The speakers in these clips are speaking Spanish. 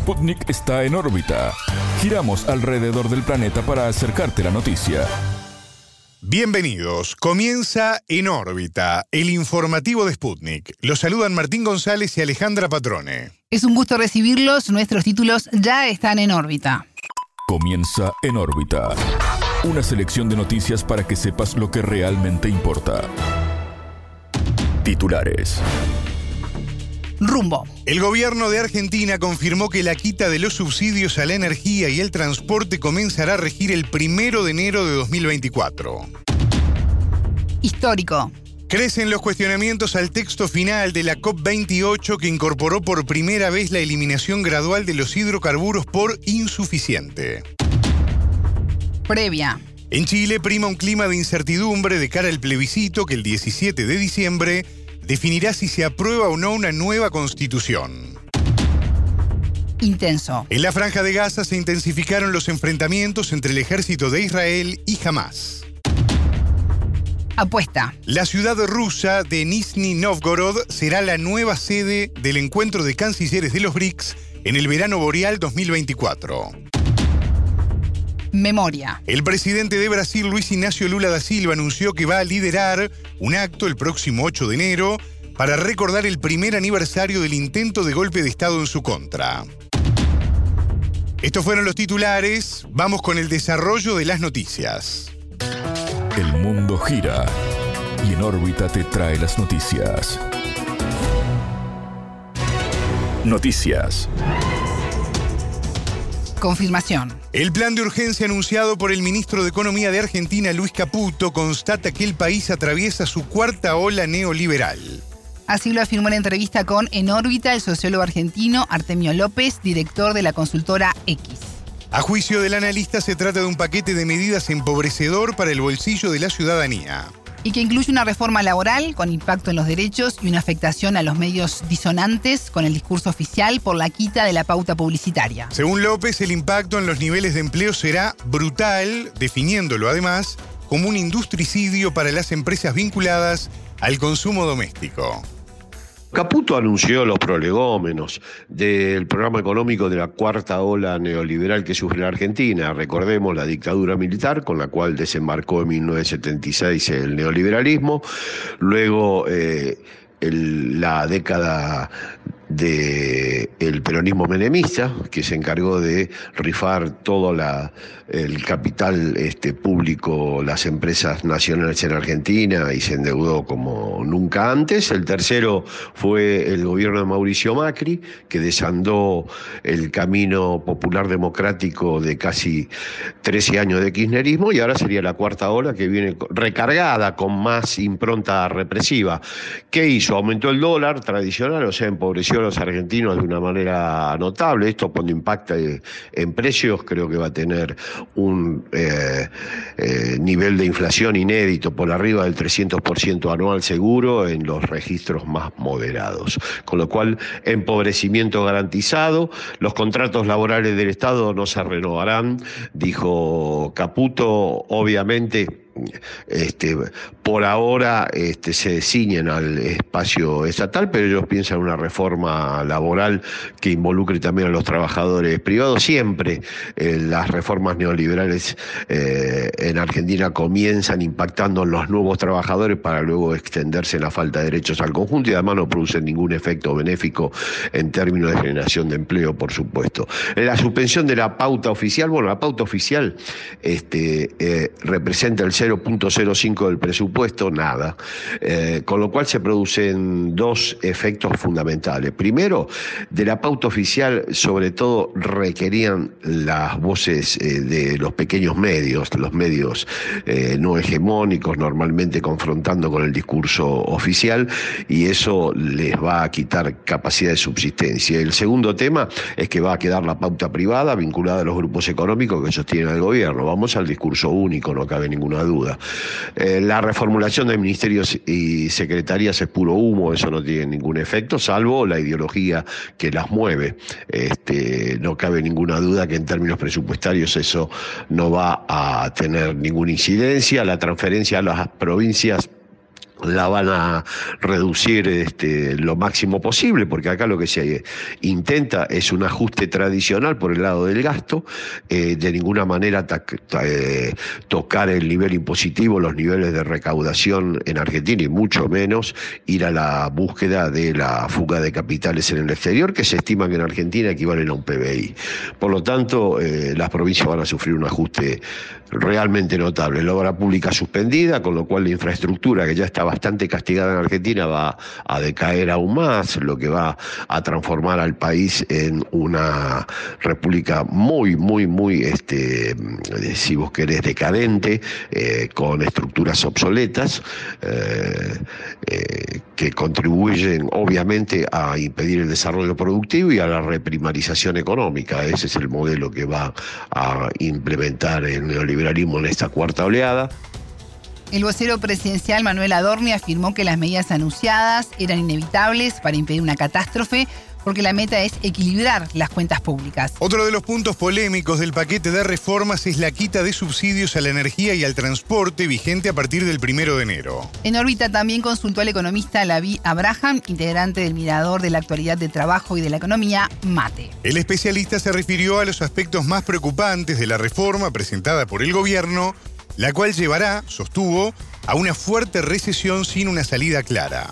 Sputnik está en órbita. Giramos alrededor del planeta para acercarte la noticia. Bienvenidos. Comienza En órbita, el informativo de Sputnik. Los saludan Martín González y Alejandra Patrone. Es un gusto recibirlos. Nuestros títulos ya están en órbita. Comienza En órbita. Una selección de noticias para que sepas lo que realmente importa. Titulares. Rumbo. El gobierno de Argentina confirmó que la quita de los subsidios a la energía y el transporte comenzará a regir el primero de enero de 2024. Histórico. Crecen los cuestionamientos al texto final de la COP28 que incorporó por primera vez la eliminación gradual de los hidrocarburos por insuficiente. Previa. En Chile prima un clima de incertidumbre de cara al plebiscito que el 17 de diciembre definirá si se aprueba o no una nueva constitución. Intenso. En la franja de Gaza se intensificaron los enfrentamientos entre el ejército de Israel y Hamas. Apuesta. La ciudad rusa de Nizhny Novgorod será la nueva sede del encuentro de cancilleres de los BRICS en el verano boreal 2024. Memoria. El presidente de Brasil, Luis Ignacio Lula da Silva, anunció que va a liderar un acto el próximo 8 de enero para recordar el primer aniversario del intento de golpe de Estado en su contra. Estos fueron los titulares. Vamos con el desarrollo de las noticias. El mundo gira y en órbita te trae las noticias. Noticias. Confirmación. El plan de urgencia anunciado por el ministro de Economía de Argentina, Luis Caputo, constata que el país atraviesa su cuarta ola neoliberal. Así lo afirmó en entrevista con En órbita el sociólogo argentino Artemio López, director de la consultora X. A juicio del analista se trata de un paquete de medidas empobrecedor para el bolsillo de la ciudadanía. Y que incluye una reforma laboral con impacto en los derechos y una afectación a los medios disonantes con el discurso oficial por la quita de la pauta publicitaria. Según López, el impacto en los niveles de empleo será brutal, definiéndolo además como un industricidio para las empresas vinculadas al consumo doméstico. Caputo anunció los prolegómenos del programa económico de la cuarta ola neoliberal que sufre la Argentina. Recordemos la dictadura militar con la cual desembarcó en 1976 el neoliberalismo. Luego eh, la década del peronismo menemista, que se encargó de rifar todo el capital este, público, las empresas nacionales en Argentina y se endeudó como nunca antes. El tercero fue el gobierno de Mauricio Macri, que desandó el camino popular democrático de casi 13 años de kirchnerismo y ahora sería la cuarta ola que viene recargada con más impronta represiva. ¿Qué hizo? Aumentó el dólar tradicional, o sea, empobreció los argentinos de una manera notable. Esto cuando impacta en precios creo que va a tener un eh, eh, nivel de inflación inédito por arriba del 300% anual seguro en los registros más moderados. Con lo cual, empobrecimiento garantizado, los contratos laborales del Estado no se renovarán, dijo Caputo, obviamente este, por ahora este, se ciñen al espacio estatal, pero ellos piensan en una reforma laboral que involucre también a los trabajadores privados. Siempre eh, las reformas neoliberales eh, en Argentina comienzan impactando en los nuevos trabajadores para luego extenderse en la falta de derechos al conjunto y además no producen ningún efecto benéfico en términos de generación de empleo, por supuesto. La suspensión de la pauta oficial, bueno, la pauta oficial este, eh, representa el 0.05 del presupuesto, nada. Eh, con lo cual se producen dos efectos fundamentales. Primero, de la pauta oficial, sobre todo, requerían las voces eh, de los pequeños medios, los medios eh, no hegemónicos, normalmente confrontando con el discurso oficial, y eso les va a quitar capacidad de subsistencia. El segundo tema es que va a quedar la pauta privada vinculada a los grupos económicos que sostienen al gobierno. Vamos al discurso único, no cabe ninguna duda. Eh, la reformulación de ministerios y secretarías es puro humo, eso no tiene ningún efecto, salvo la ideología que las mueve. Este, no cabe ninguna duda que en términos presupuestarios eso no va a tener ninguna incidencia. La transferencia a las provincias la van a reducir este, lo máximo posible, porque acá lo que se intenta es un ajuste tradicional por el lado del gasto, eh, de ninguna manera eh, tocar el nivel impositivo, los niveles de recaudación en Argentina y mucho menos ir a la búsqueda de la fuga de capitales en el exterior, que se estima que en Argentina equivalen a un PBI. Por lo tanto, eh, las provincias van a sufrir un ajuste realmente notable. La obra pública suspendida, con lo cual la infraestructura que ya estaba bastante castigada en Argentina va a decaer aún más, lo que va a transformar al país en una república muy, muy, muy, este, si vos querés, decadente, eh, con estructuras obsoletas, eh, eh, que contribuyen obviamente a impedir el desarrollo productivo y a la reprimarización económica. Ese es el modelo que va a implementar el neoliberalismo en esta cuarta oleada. El vocero presidencial Manuel Adorni afirmó que las medidas anunciadas eran inevitables para impedir una catástrofe porque la meta es equilibrar las cuentas públicas. Otro de los puntos polémicos del paquete de reformas es la quita de subsidios a la energía y al transporte vigente a partir del primero de enero. En órbita también consultó al economista Lavi Abraham, integrante del Mirador de la Actualidad de Trabajo y de la Economía, MATE. El especialista se refirió a los aspectos más preocupantes de la reforma presentada por el gobierno la cual llevará, sostuvo, a una fuerte recesión sin una salida clara.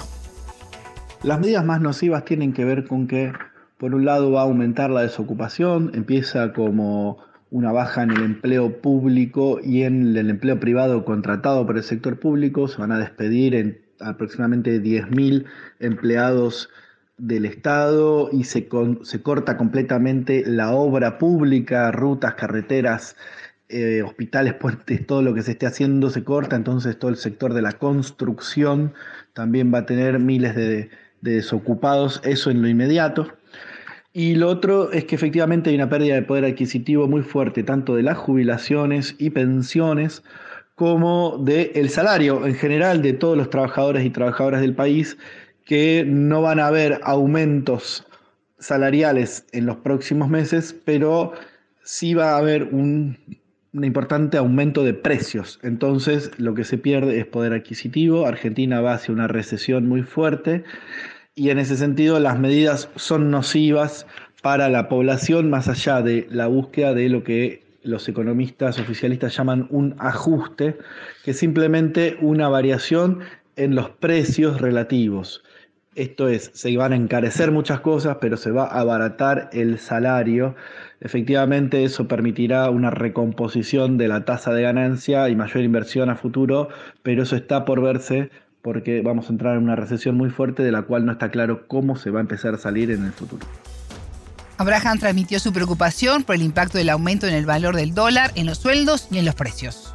Las medidas más nocivas tienen que ver con que, por un lado, va a aumentar la desocupación, empieza como una baja en el empleo público y en el empleo privado contratado por el sector público, se van a despedir en aproximadamente 10.000 empleados del Estado y se, corta completamente la obra pública, rutas, carreteras, eh, hospitales, puentes, todo lo que se esté haciendo se corta, entonces todo el sector de la construcción también va a tener miles de, desocupados, eso en lo inmediato. Y lo otro es que efectivamente hay una pérdida de poder adquisitivo muy fuerte, tanto de las jubilaciones y pensiones, como del salario en general de todos los trabajadores y trabajadoras del país, que no van a haber aumentos salariales en los próximos meses, pero sí va a haber un un importante aumento de precios. Entonces lo que se pierde es poder adquisitivo. Argentina va hacia una recesión muy fuerte y en ese sentido las medidas son nocivas para la población más allá de la búsqueda de lo que los economistas oficialistas llaman un ajuste, que es simplemente una variación en los precios relativos. Esto es, se van a encarecer muchas cosas, pero se va a abaratar el salario. Efectivamente, eso permitirá una recomposición de la tasa de ganancia y mayor inversión a futuro, pero eso está por verse porque vamos a entrar en una recesión muy fuerte de la cual no está claro cómo se va a empezar a salir en el futuro. Abraham transmitió su preocupación por el impacto del aumento en el valor del dólar en los sueldos y en los precios.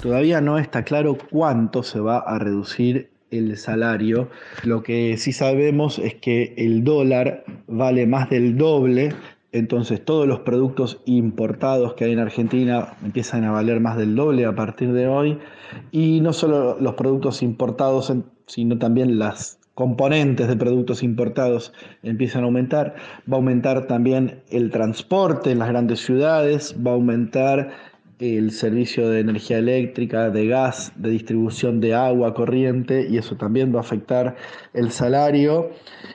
Todavía no está claro cuánto se va a reducir el salario. Lo que sí sabemos es que el dólar vale más del doble, entonces todos los productos importados que hay en Argentina empiezan a valer más del doble a partir de hoy. Y no solo los productos importados, sino también las componentes de productos importados empiezan a aumentar. Va a aumentar también el transporte en las grandes ciudades, va a aumentar el servicio de energía eléctrica, de gas, de distribución de agua corriente y eso también va a afectar el salario.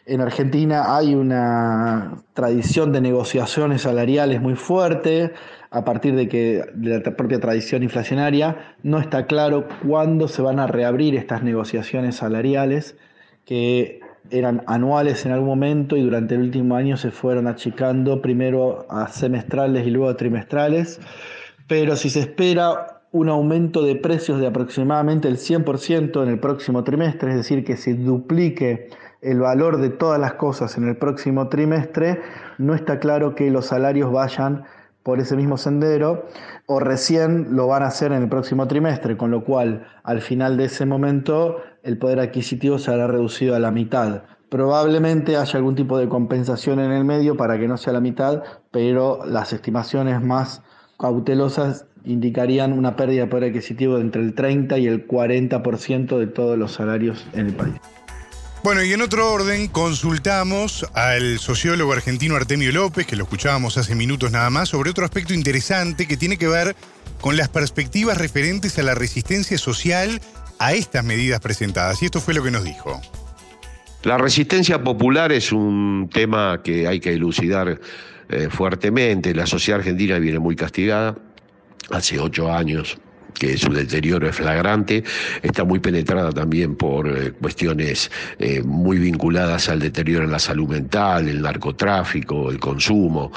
En Argentina hay una tradición de negociaciones salariales muy fuerte a partir de que de la propia tradición inflacionaria no está claro cuándo se van a reabrir estas negociaciones salariales que eran anuales en algún momento y durante el último año se fueron achicando primero a semestrales y luego a trimestrales pero si se espera un aumento de precios de aproximadamente el 100% en el próximo trimestre, es decir, que se duplique el valor de todas las cosas en el próximo trimestre, no está claro que los salarios vayan por ese mismo sendero o recién lo van a hacer en el próximo trimestre, con lo cual al final de ese momento el poder adquisitivo se hará reducido a la mitad. Probablemente haya algún tipo de compensación en el medio para que no sea la mitad, pero las estimaciones más cautelosas indicarían una pérdida de poder adquisitivo de entre el 30 y el 40% de todos los salarios en el país. Bueno, y en otro orden, consultamos al sociólogo argentino Artemio López, que lo escuchábamos hace minutos nada más, sobre otro aspecto interesante que tiene que ver con las perspectivas referentes a la resistencia social a estas medidas presentadas. Y esto fue lo que nos dijo. La resistencia popular es un tema que hay que elucidar eh, fuertemente. La sociedad argentina viene muy castigada. Hace ocho años que su deterioro es flagrante, está muy penetrada también por eh, cuestiones eh, muy vinculadas al deterioro en la salud mental, el narcotráfico, el consumo,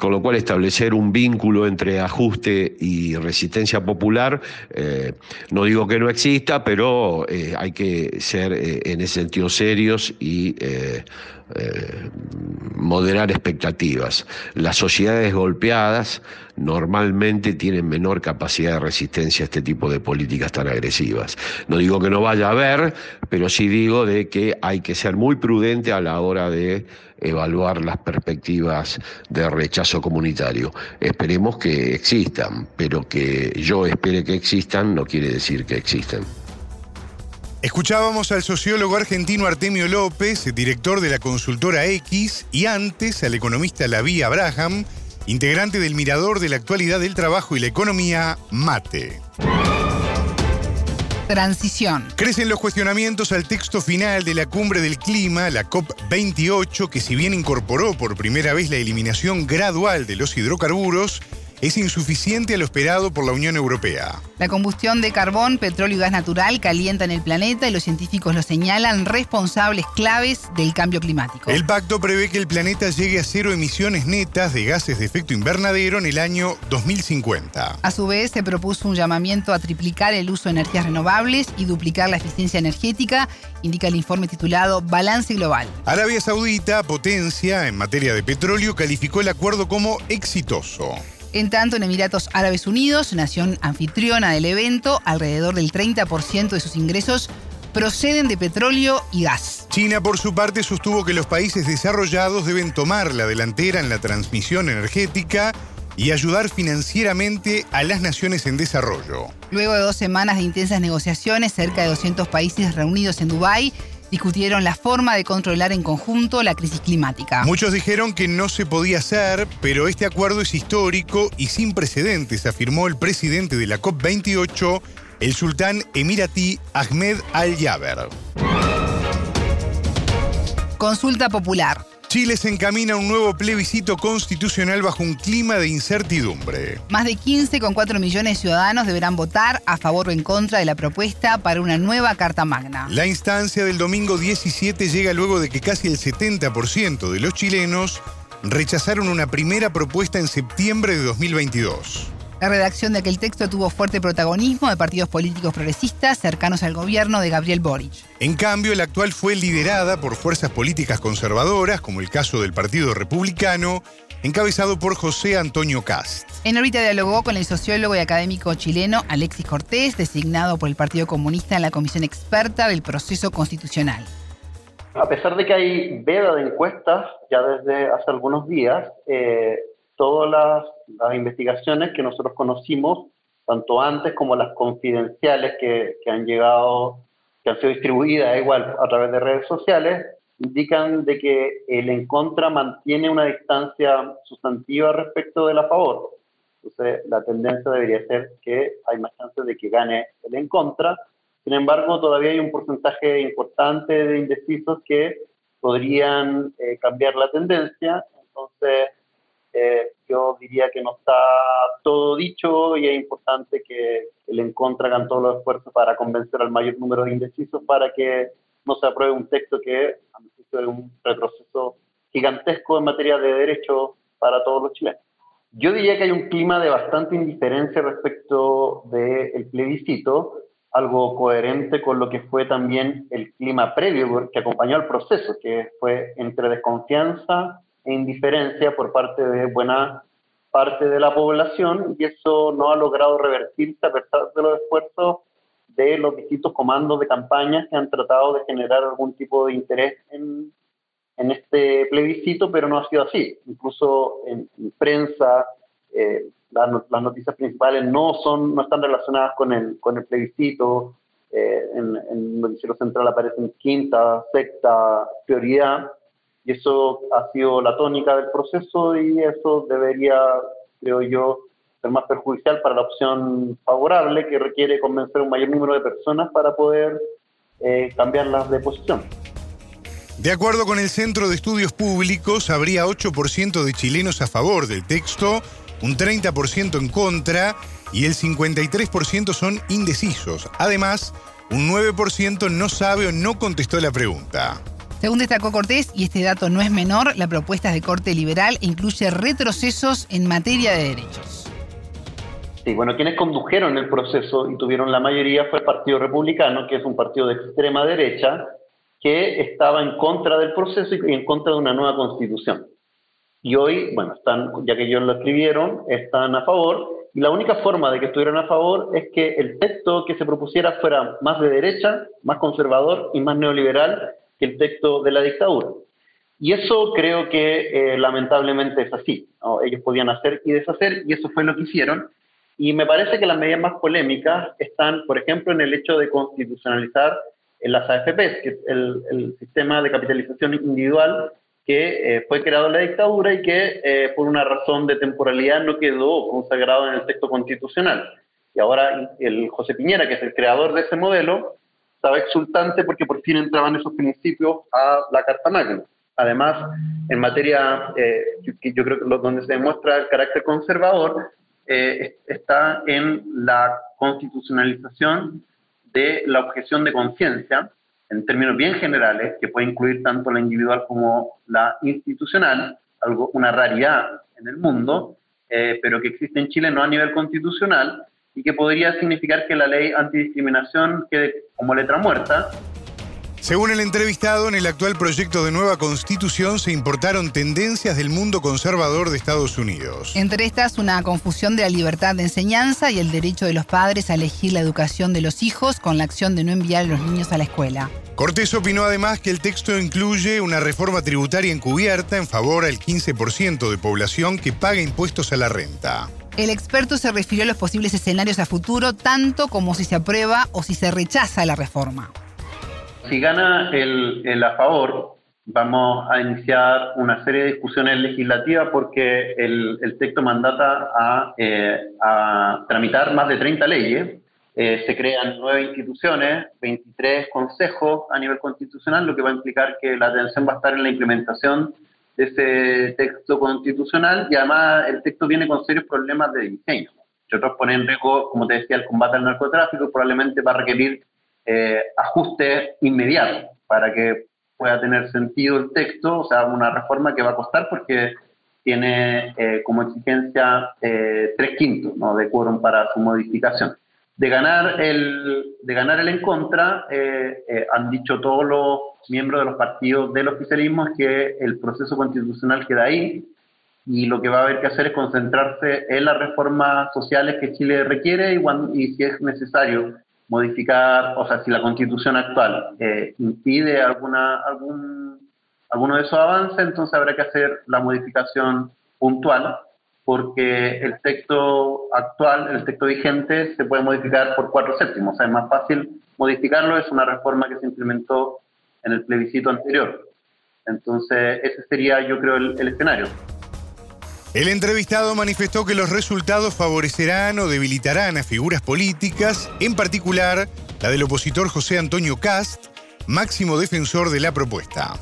con lo cual establecer un vínculo entre ajuste y resistencia popular, eh, no digo que no exista, pero hay que ser en ese sentido serios y moderar expectativas. Las sociedades golpeadas normalmente tienen menor capacidad de resistencia a este tipo de políticas tan agresivas. No digo que no vaya a haber, pero sí digo de que hay que ser muy prudente a la hora de evaluar las perspectivas de rechazo comunitario. Esperemos que existan, pero que yo espere que existan no quiere decir que existan. Escuchábamos al sociólogo argentino Artemio López, director de la consultora X, y antes al economista Laví Abraham, integrante del Mirador de la Actualidad del Trabajo y la Economía, MATE. Transición. Crecen los cuestionamientos al texto final de la cumbre del clima, la COP28, que si bien incorporó por primera vez la eliminación gradual de los hidrocarburos, es insuficiente a lo esperado por la Unión Europea. La combustión de carbón, petróleo y gas natural calientan el planeta y los científicos lo señalan responsables claves del cambio climático. El pacto prevé que el planeta llegue a cero emisiones netas de gases de efecto invernadero en el año 2050. A su vez, se propuso un llamamiento a triplicar el uso de energías renovables y duplicar la eficiencia energética, indica el informe titulado Balance Global. Arabia Saudita, potencia en materia de petróleo, calificó el acuerdo como exitoso. En tanto, en Emiratos Árabes Unidos, nación anfitriona del evento, alrededor del 30% de sus ingresos proceden de petróleo y gas. China, por su parte, sostuvo que los países desarrollados deben tomar la delantera en la transmisión energética y ayudar financieramente a las naciones en desarrollo. Luego de dos semanas de intensas negociaciones, cerca de 200 países reunidos en Dubái discutieron la forma de controlar en conjunto la crisis climática. Muchos dijeron que no se podía hacer, pero este acuerdo es histórico y sin precedentes, afirmó el presidente de la COP28, el sultán emiratí Ahmed Al-Yaber. Consulta popular. Chile se encamina a un nuevo plebiscito constitucional bajo un clima de incertidumbre. Más de 15,4 millones de ciudadanos deberán votar a favor o en contra de la propuesta para una nueva Carta Magna. La instancia del domingo 17 llega luego de que casi el 70% de los chilenos rechazaron una primera propuesta en septiembre de 2022. La redacción de aquel texto tuvo fuerte protagonismo de partidos políticos progresistas cercanos al gobierno de Gabriel Boric. En cambio, la actual fue liderada por fuerzas políticas conservadoras, como el caso del Partido Republicano, encabezado por José Antonio Cast. En órbita dialogó con el sociólogo y académico chileno Alexis Cortés, designado por el Partido Comunista en la comisión experta del proceso constitucional. A pesar de que hay veda de encuestas ya desde hace algunos días, eh, todas las, investigaciones que nosotros conocimos, tanto antes como las confidenciales que, han llegado, que han sido distribuidas igual a través de redes sociales, indican de que el en contra mantiene una distancia sustantiva respecto del a favor. Entonces, la tendencia debería ser que hay más chances de que gane el en contra. Sin embargo, todavía hay un porcentaje importante de indecisos que podrían eh, cambiar la tendencia. Entonces, eh, yo diría que no está todo dicho y es importante que el Encontra hagan todos los esfuerzos para convencer al mayor número de indecisos para que no se apruebe un texto que a mi es un retroceso gigantesco en materia de derechos para todos los chilenos. Yo diría que hay un clima de bastante indiferencia respecto del plebiscito, algo coherente con lo que fue también el clima previo que acompañó al proceso, que fue entre desconfianza indiferencia por parte de buena parte de la población y eso no ha logrado revertirse a pesar de los esfuerzos de los distintos comandos de campaña que han tratado de generar algún tipo de interés en, en este plebiscito, pero no ha sido así. Incluso en, prensa, eh, las, las, noticias principales no, son, no están relacionadas con el, con el plebiscito. Eh, en, en el noticiero central aparecen quinta, sexta prioridad y eso ha sido la tónica del proceso y eso debería, creo yo, ser más perjudicial para la opción favorable que requiere convencer un mayor número de personas para poder eh, cambiarlas de posición. De acuerdo con el Centro de Estudios Públicos, habría 8% de chilenos a favor del texto, un 30% en contra y el 53% son indecisos. Además, un 9% no sabe o no contestó la pregunta. Según destacó Cortés, y este dato no es menor, la propuesta es de corte liberal e incluye retrocesos en materia de derechos. Sí, bueno, quienes condujeron el proceso y tuvieron la mayoría fue el Partido Republicano, que es un partido de extrema derecha, que estaba en contra del proceso y en contra de una nueva constitución. Y hoy, bueno, están, ya que ellos lo escribieron, están a favor. Y la única forma de que estuvieran a favor es que el texto que se propusiera fuera más de derecha, más conservador y más neoliberal que el texto de la dictadura. Y eso creo que eh, lamentablemente es así. Ellos podían hacer y deshacer y eso fue lo que hicieron. Y me parece que las medidas más polémicas están, por ejemplo, en el hecho de constitucionalizar las AFPs, que es el, sistema de capitalización individual que eh, fue creado en la dictadura y que eh, por una razón de temporalidad no quedó consagrado en el texto constitucional. Y ahora el José Piñera, que es el creador de ese modelo, estaba exultante porque por fin entraban esos principios a la Carta Magna. Además, en materia, eh, yo creo que donde se demuestra el carácter conservador, eh, está en la constitucionalización de la objeción de conciencia, en términos bien generales, que puede incluir tanto la individual como la institucional, algo, una raridad en el mundo, eh, pero que existe en Chile no a nivel constitucional, y que podría significar que la ley antidiscriminación quede como letra muerta. Según el entrevistado, en el actual proyecto de nueva constitución se importaron tendencias del mundo conservador de Estados Unidos. Entre estas, una confusión de la libertad de enseñanza y el derecho de los padres a elegir la educación de los hijos con la acción de no enviar a los niños a la escuela. Cortés opinó además que el texto incluye una reforma tributaria encubierta en favor al 15% de población que paga impuestos a la renta. El experto se refirió a los posibles escenarios a futuro, tanto como si se aprueba o si se rechaza la reforma. Si gana el, a favor, vamos a iniciar una serie de discusiones legislativas porque el, texto mandata a, eh, a, tramitar más de 30 leyes. Eh, se crean nueve instituciones, 23 consejos a nivel constitucional, lo que va a implicar que la atención va a estar en la implementación ese texto constitucional y además el texto viene con serios problemas de diseño. Si otros ponen en riesgo, como te decía, el combate al narcotráfico, probablemente va a requerir eh, ajustes inmediatos para que pueda tener sentido el texto, o sea, una reforma que va a costar porque tiene eh, como exigencia eh, tres quintos ¿no? de quórum para su modificación. De ganar el, de ganar el en contra, eh, eh, han dicho todos los miembros de los partidos del oficialismo que el proceso constitucional queda ahí y lo que va a haber que hacer es concentrarse en las reformas sociales que Chile requiere y, si es necesario modificar, o sea, si la constitución actual eh, impide alguna, algún, alguno de esos avances, entonces habrá que hacer la modificación puntual porque el texto actual, el texto vigente, se puede modificar por cuatro séptimos. O sea, es más fácil modificarlo, es una reforma que se implementó en el plebiscito anterior. Entonces, ese sería, yo creo, el, el escenario. El entrevistado manifestó que los resultados favorecerán o debilitarán a figuras políticas, en particular la del opositor José Antonio Cast, máximo defensor de la propuesta.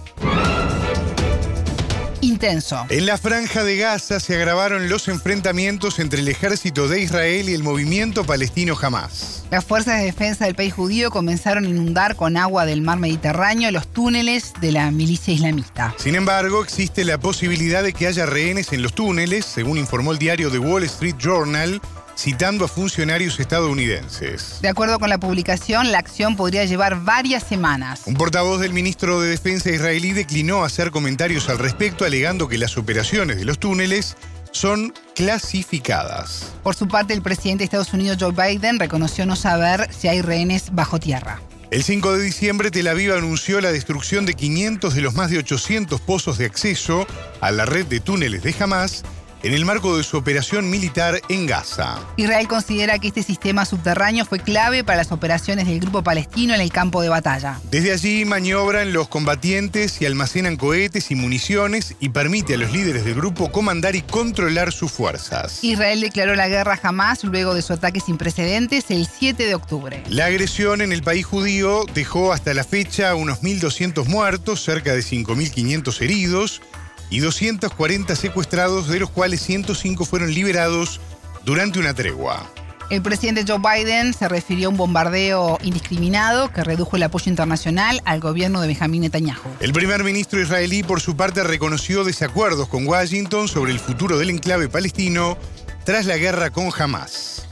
En la franja de Gaza se agravaron los enfrentamientos entre el ejército de Israel y el movimiento palestino Hamas. Las fuerzas de defensa del país judío comenzaron a inundar con agua del mar Mediterráneo los túneles de la milicia islamista. Sin embargo, existe la posibilidad de que haya rehenes en los túneles, según informó el diario The Wall Street Journal, citando a funcionarios estadounidenses. De acuerdo con la publicación, la acción podría llevar varias semanas. Un portavoz del ministro de Defensa israelí declinó hacer comentarios al respecto, alegando que las operaciones de los túneles son clasificadas. Por su parte, el presidente de Estados Unidos, Joe Biden, reconoció no saber si hay rehenes bajo tierra. El 5 de diciembre, Tel Aviv anunció la destrucción de 500 de los más de 800 pozos de acceso a la red de túneles de Hamas en el marco de su operación militar en Gaza. Israel considera que este sistema subterráneo fue clave para las operaciones del grupo palestino en el campo de batalla. Desde allí maniobran los combatientes y almacenan cohetes y municiones y permite a los líderes del grupo comandar y controlar sus fuerzas. Israel declaró la guerra jamás luego de su ataque sin precedentes el 7 de octubre. La agresión en el país judío dejó hasta la fecha unos 1.200 muertos, cerca de 5.500 heridos y 240 secuestrados, de los cuales 105 fueron liberados durante una tregua. El presidente Joe Biden se refirió a un bombardeo indiscriminado que redujo el apoyo internacional al gobierno de Benjamín Netanyahu. El primer ministro israelí, por su parte, reconoció desacuerdos con Washington sobre el futuro del enclave palestino tras la guerra con Hamas.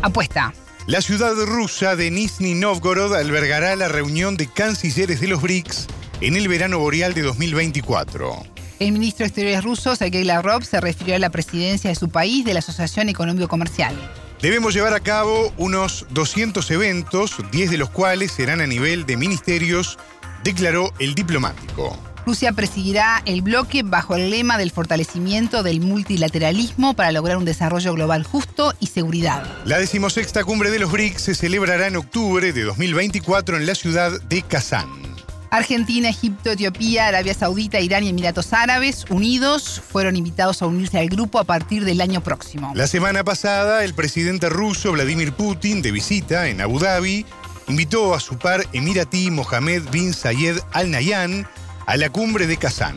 Apuesta. La ciudad rusa de Nizhny Novgorod albergará la reunión de cancilleres de los BRICS en el verano boreal de 2024. El ministro de Exteriores ruso, Sergei Lavrov, se refirió a la presidencia de su país de la Asociación Económico-Comercial. Debemos llevar a cabo unos 200 eventos, 10 de los cuales serán a nivel de ministerios, declaró el diplomático. Rusia presidirá el bloque bajo el lema del fortalecimiento del multilateralismo para lograr un desarrollo global justo y seguridad. La decimosexta cumbre de los BRICS se celebrará en octubre de 2024 en la ciudad de Kazán. Argentina, Egipto, Etiopía, Arabia Saudita, Irán y Emiratos Árabes Unidos fueron invitados a unirse al grupo a partir del año próximo. La semana pasada, el presidente ruso Vladimir Putin, de visita en Abu Dhabi, invitó a su par emiratí Mohamed bin Zayed Al Nahyan a la cumbre de Kazán.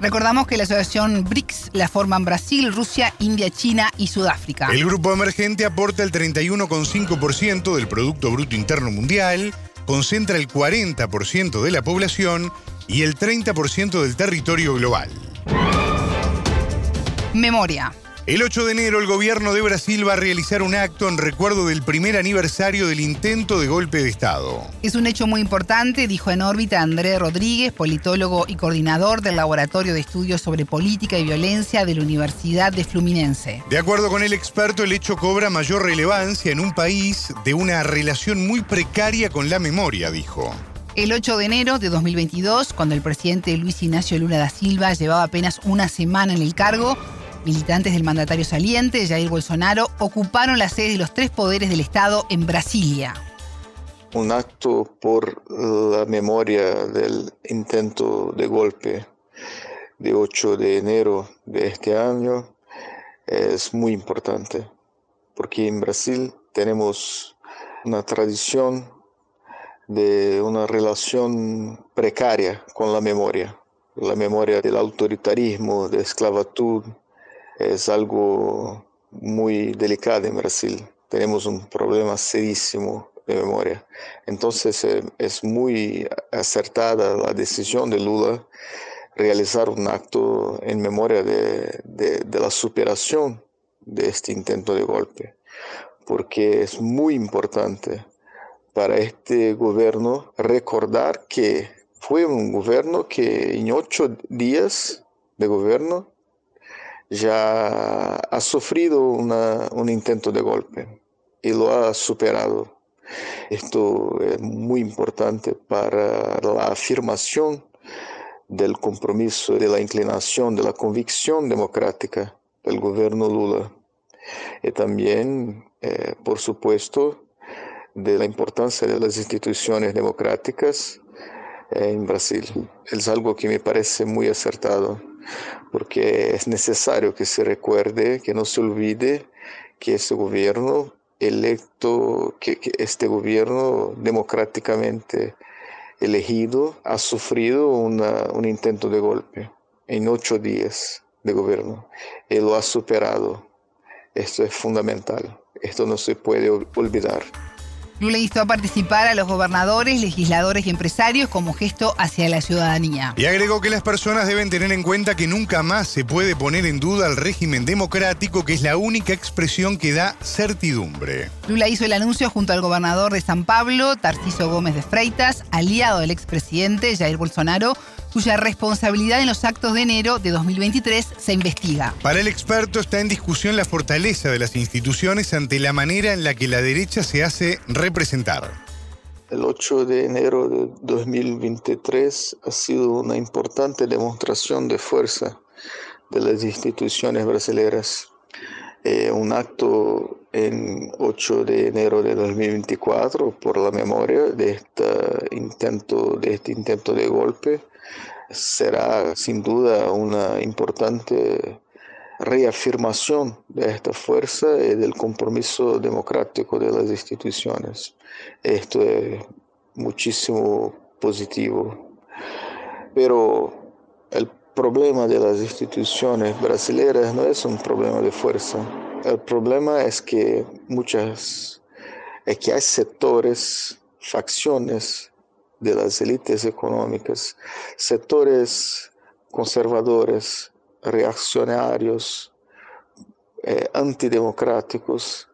Recordamos que la asociación BRICS la forman Brasil, Rusia, India, China y Sudáfrica. El grupo emergente aporta el 31,5% del Producto Bruto Interno Mundial concentra el 40% de la población y el 30% del territorio global. Memoria. El 8 de enero el gobierno de Brasil va a realizar un acto en recuerdo del primer aniversario del intento de golpe de Estado. Es un hecho muy importante, dijo en órbita André Rodríguez, politólogo y coordinador del Laboratorio de Estudios sobre Política y Violencia de la Universidad de Fluminense. De acuerdo con el experto, el hecho cobra mayor relevancia en un país de una relación muy precaria con la memoria, dijo. El 8 de enero de 2022, cuando el presidente Luis Ignacio Lula da Silva llevaba apenas una semana en el cargo, Militantes del mandatario saliente, Jair Bolsonaro, ocuparon la sede de los tres poderes del Estado en Brasilia. Un acto por la memoria del intento de golpe de 8 de enero de este año es muy importante, porque en Brasil tenemos una tradición de una relación precaria con la memoria, la memoria del autoritarismo, de esclavitud, es algo muy delicado en Brasil. Tenemos un problema serísimo de memoria. Entonces eh, es muy acertada la decisión de Lula realizar un acto en memoria de, de, la superación de este intento de golpe, porque es muy importante para este gobierno recordar que fue un gobierno que en ocho días de gobierno ya ha sufrido un intento de golpe y lo ha superado. Esto es muy importante para la afirmación del compromiso, de la inclinación, de la convicción democrática del gobierno Lula. Y también, eh, por supuesto, de la importancia de las instituciones democráticas en Brasil. Es algo que me parece muy acertado porque es necesario que se recuerde, que no se olvide que este gobierno electo, que, este gobierno democráticamente elegido ha sufrido un intento de golpe en ocho días de gobierno y lo ha superado. Esto es fundamental, esto no se puede olvidar. Lula instó a participar a los gobernadores, legisladores y empresarios como gesto hacia la ciudadanía. Y agregó que las personas deben tener en cuenta que nunca más se puede poner en duda el régimen democrático, que es la única expresión que da certidumbre. Lula hizo el anuncio junto al gobernador de San Pablo, Tarciso Gómez de Freitas, aliado del expresidente Jair Bolsonaro, cuya responsabilidad en los actos de enero de 2023 se investiga. Para el experto está en discusión la fortaleza de las instituciones ante la manera en la que la derecha se hace representar. El 8 de enero de 2023 ha sido una importante demostración de fuerza de las instituciones brasileñas. Eh, un acto en 8 de enero de 2024 por la memoria de este intento de, este intento de golpe será sin duda una importante reafirmación de esta fuerza y del compromiso democrático de las instituciones. Esto es muchísimo positivo. Pero el problema de las instituciones brasileñas no es un problema de fuerza. El problema es que muchas, es que hay sectores, facciones de las élites económicas, sectores conservadores, reaccionarios, eh, antidemocráticos,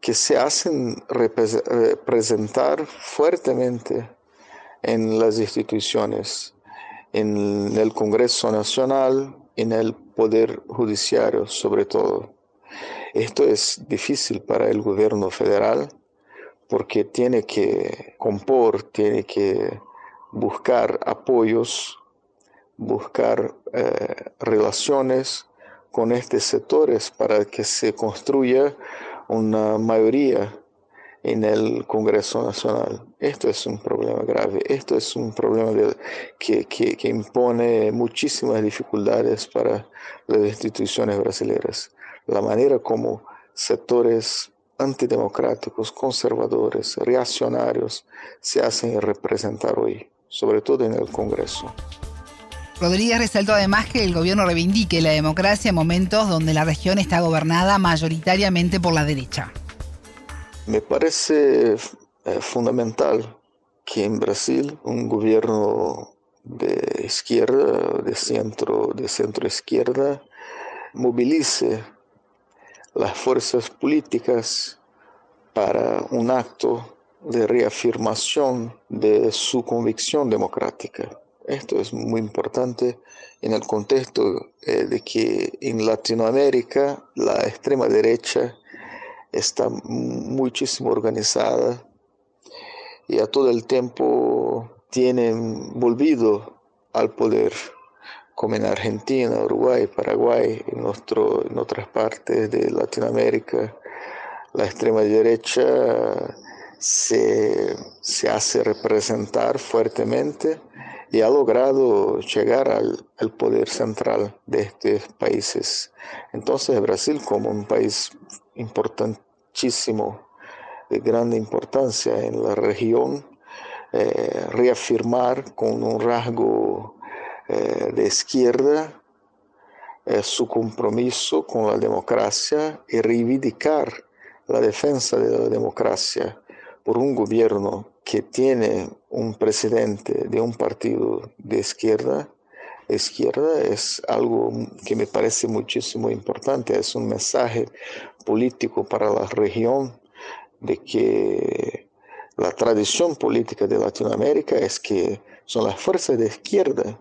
que se hacen representar fuertemente en las instituciones, en el Congreso Nacional, en el Poder Judiciario sobre todo. Esto es difícil para el gobierno federal porque tiene que compor, tiene que buscar apoyos, buscar eh, relaciones con estos sectores para que se construya una mayoría en el Congreso Nacional. Esto es un problema grave, esto es un problema que, que, impone muchísimas dificultades para las instituciones brasileñas. La manera como sectores antidemocráticos, conservadores, reaccionarios se hacen representar hoy, sobre todo en el Congreso. Rodríguez resaltó además que el gobierno reivindique la democracia en momentos donde la región está gobernada mayoritariamente por la derecha. Me parece eh, fundamental que en Brasil un gobierno de izquierda, de centro, de centro izquierda, movilice las fuerzas políticas para un acto de reafirmación de su convicción democrática. Esto es muy importante en el contexto eh, de que en Latinoamérica la extrema derecha está muchísimo organizada y a todo el tiempo tienen volvido al poder, como en Argentina, Uruguay, Paraguay, en, nuestro, en otras partes de Latinoamérica. La extrema derecha se, se hace representar fuertemente y ha logrado llegar al, poder central de estos países. Entonces Brasil como un país importantísimo, de grande importancia en la región, eh, reafirmar con un rasgo eh, de izquierda eh, su compromiso con la democracia y reivindicar la defensa de la democracia por un gobierno que tiene un presidente de un partido de izquierda, izquierda es algo que me parece muchísimo importante, es un mensaje político para la región de que la tradición política de Latinoamérica es que son las fuerzas de izquierda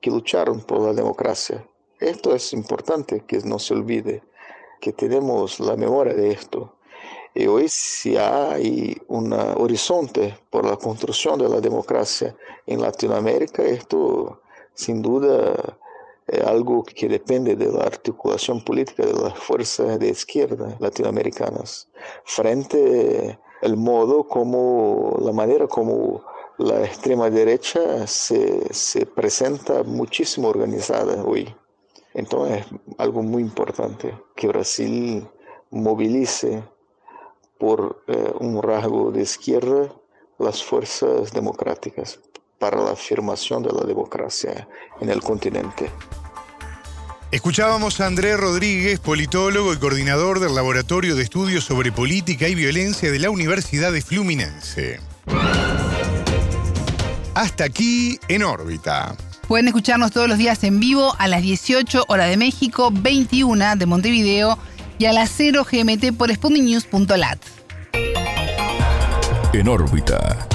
que lucharon por la democracia. Esto es importante que no se olvide, que tenemos la memoria de esto. Y hoy si hay un horizonte por la construcción de la democracia en Latinoamérica, esto sin duda es algo que depende de la articulación política de las fuerzas de izquierda latinoamericanas frente al modo como, la manera como la extrema derecha se, se presenta muchísimo organizada hoy. Entonces es algo muy importante que Brasil movilice por eh, un rasgo de izquierda las fuerzas democráticas para la afirmación de la democracia en el continente. Escuchábamos a Andrés Rodríguez, politólogo y coordinador del Laboratorio de Estudios sobre Política y Violencia de la Universidad de Fluminense. Hasta aquí en órbita. Pueden escucharnos todos los días en vivo a las 18 horas de México, 21 de Montevideo y a las 0 GMT por sputniknews.lat. En órbita.